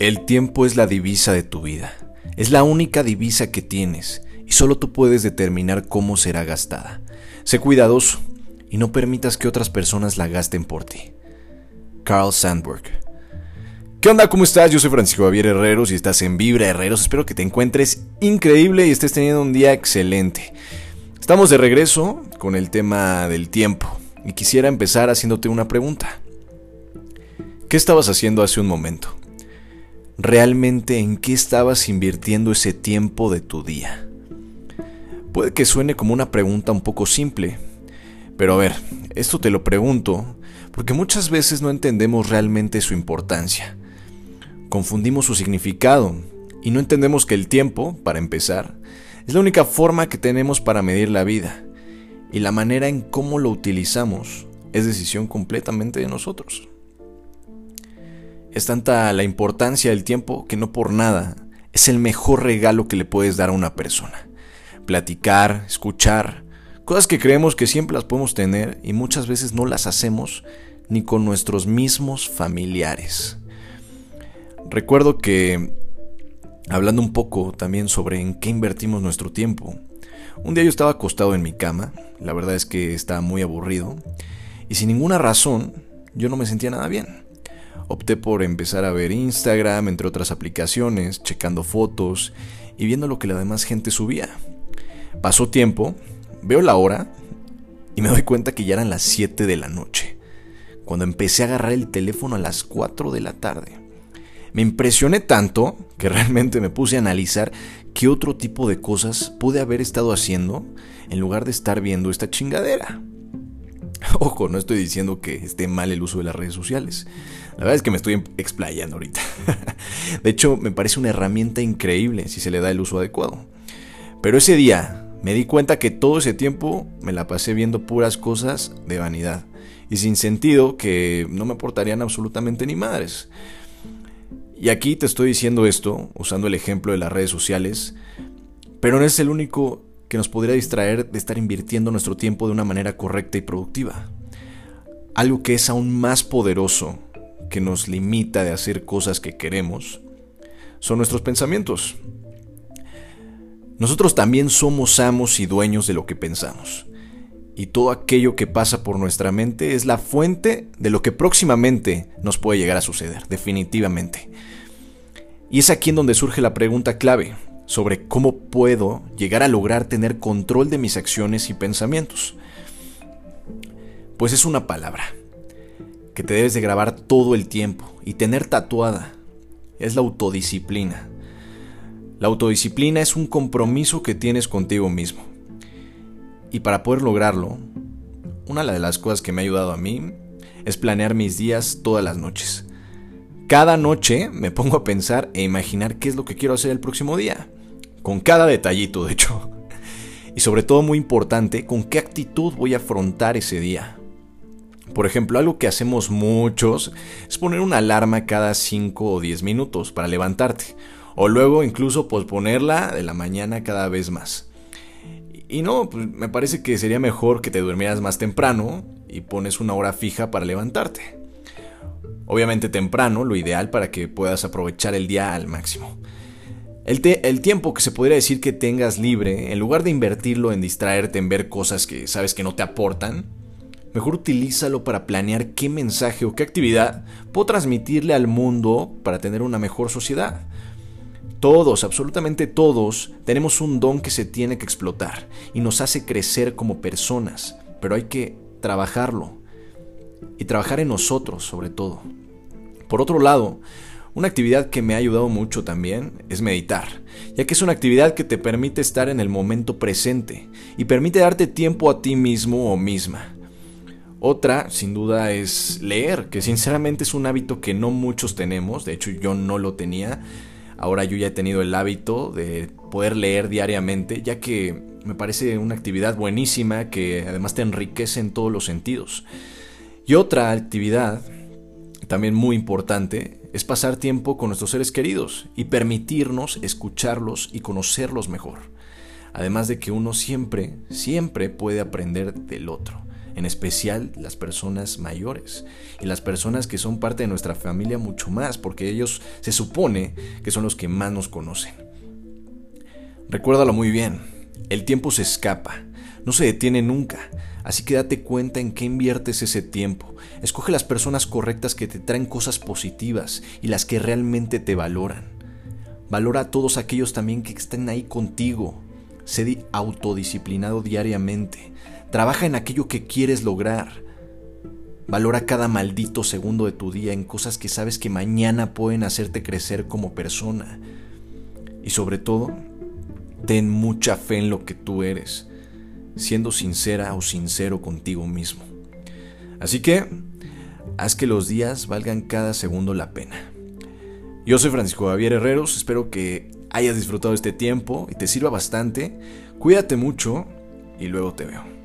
El tiempo es la divisa de tu vida. Es la única divisa que tienes y solo tú puedes determinar cómo será gastada. Sé cuidadoso y no permitas que otras personas la gasten por ti. Carl Sandburg. ¿Qué onda? ¿Cómo estás? Yo soy Francisco Javier Herreros y estás en Vibra Herreros. Espero que te encuentres increíble y estés teniendo un día excelente. Estamos de regreso con el tema del tiempo y quisiera empezar haciéndote una pregunta. ¿Qué estabas haciendo hace un momento? Realmente en qué estabas invirtiendo ese tiempo de tu día. Puede que suene como una pregunta un poco simple, pero a ver, esto te lo pregunto porque muchas veces no entendemos realmente su importancia. Confundimos su significado y no entendemos que el tiempo, para empezar, es la única forma que tenemos para medir la vida y la manera en cómo lo utilizamos es decisión completamente de nosotros. Es tanta la importancia del tiempo que no por nada es el mejor regalo que le puedes dar a una persona. Platicar, escuchar, cosas que creemos que siempre las podemos tener y muchas veces no las hacemos ni con nuestros mismos familiares. Recuerdo que, hablando un poco también sobre en qué invertimos nuestro tiempo, un día yo estaba acostado en mi cama, la verdad es que estaba muy aburrido, y sin ninguna razón yo no me sentía nada bien. Opté por empezar a ver Instagram, entre otras aplicaciones, checando fotos y viendo lo que la demás gente subía. Pasó tiempo, veo la hora y me doy cuenta que ya eran las 7 de la noche, cuando empecé a agarrar el teléfono a las 4 de la tarde. Me impresioné tanto que realmente me puse a analizar qué otro tipo de cosas pude haber estado haciendo en lugar de estar viendo esta chingadera. Ojo, no estoy diciendo que esté mal el uso de las redes sociales. La verdad es que me estoy explayando ahorita. De hecho, me parece una herramienta increíble si se le da el uso adecuado. Pero ese día me di cuenta que todo ese tiempo me la pasé viendo puras cosas de vanidad y sin sentido que no me aportarían absolutamente ni madres. Y aquí te estoy diciendo esto usando el ejemplo de las redes sociales, pero no es el único que nos podría distraer de estar invirtiendo nuestro tiempo de una manera correcta y productiva. Algo que es aún más poderoso, que nos limita de hacer cosas que queremos, son nuestros pensamientos. Nosotros también somos amos y dueños de lo que pensamos. Y todo aquello que pasa por nuestra mente es la fuente de lo que próximamente nos puede llegar a suceder, definitivamente. Y es aquí en donde surge la pregunta clave sobre cómo puedo llegar a lograr tener control de mis acciones y pensamientos. Pues es una palabra que te debes de grabar todo el tiempo y tener tatuada. Es la autodisciplina. La autodisciplina es un compromiso que tienes contigo mismo. Y para poder lograrlo, una de las cosas que me ha ayudado a mí es planear mis días todas las noches. Cada noche me pongo a pensar e imaginar qué es lo que quiero hacer el próximo día con cada detallito de hecho. Y sobre todo muy importante, con qué actitud voy a afrontar ese día. Por ejemplo, algo que hacemos muchos es poner una alarma cada 5 o 10 minutos para levantarte. O luego incluso posponerla de la mañana cada vez más. Y no, pues me parece que sería mejor que te durmieras más temprano y pones una hora fija para levantarte. Obviamente temprano, lo ideal para que puedas aprovechar el día al máximo. El, tiempo que se podría decir que tengas libre, en lugar de invertirlo en distraerte en ver cosas que sabes que no te aportan, mejor utilízalo para planear qué mensaje o qué actividad puedo transmitirle al mundo para tener una mejor sociedad. Todos, absolutamente todos, tenemos un don que se tiene que explotar y nos hace crecer como personas, pero hay que trabajarlo y trabajar en nosotros sobre todo. Por otro lado, una actividad que me ha ayudado mucho también es meditar, ya que es una actividad que te permite estar en el momento presente y permite darte tiempo a ti mismo o misma. Otra, sin duda, es leer, que sinceramente es un hábito que no muchos tenemos, de hecho yo no lo tenía, ahora yo ya he tenido el hábito de poder leer diariamente, ya que me parece una actividad buenísima que además te enriquece en todos los sentidos. Y otra actividad, también muy importante, es pasar tiempo con nuestros seres queridos y permitirnos escucharlos y conocerlos mejor. Además de que uno siempre, siempre puede aprender del otro. En especial las personas mayores y las personas que son parte de nuestra familia mucho más, porque ellos se supone que son los que más nos conocen. Recuérdalo muy bien, el tiempo se escapa, no se detiene nunca, así que date cuenta en qué inviertes ese tiempo. Escoge las personas correctas que te traen cosas positivas y las que realmente te valoran. Valora a todos aquellos también que estén ahí contigo. Sé autodisciplinado diariamente. Trabaja en aquello que quieres lograr. Valora cada maldito segundo de tu día en cosas que sabes que mañana pueden hacerte crecer como persona. Y sobre todo, ten mucha fe en lo que tú eres, siendo sincera o sincero contigo mismo. Así que, haz que los días valgan cada segundo la pena. Yo soy Francisco Javier Herreros, espero que hayas disfrutado este tiempo y te sirva bastante. Cuídate mucho y luego te veo.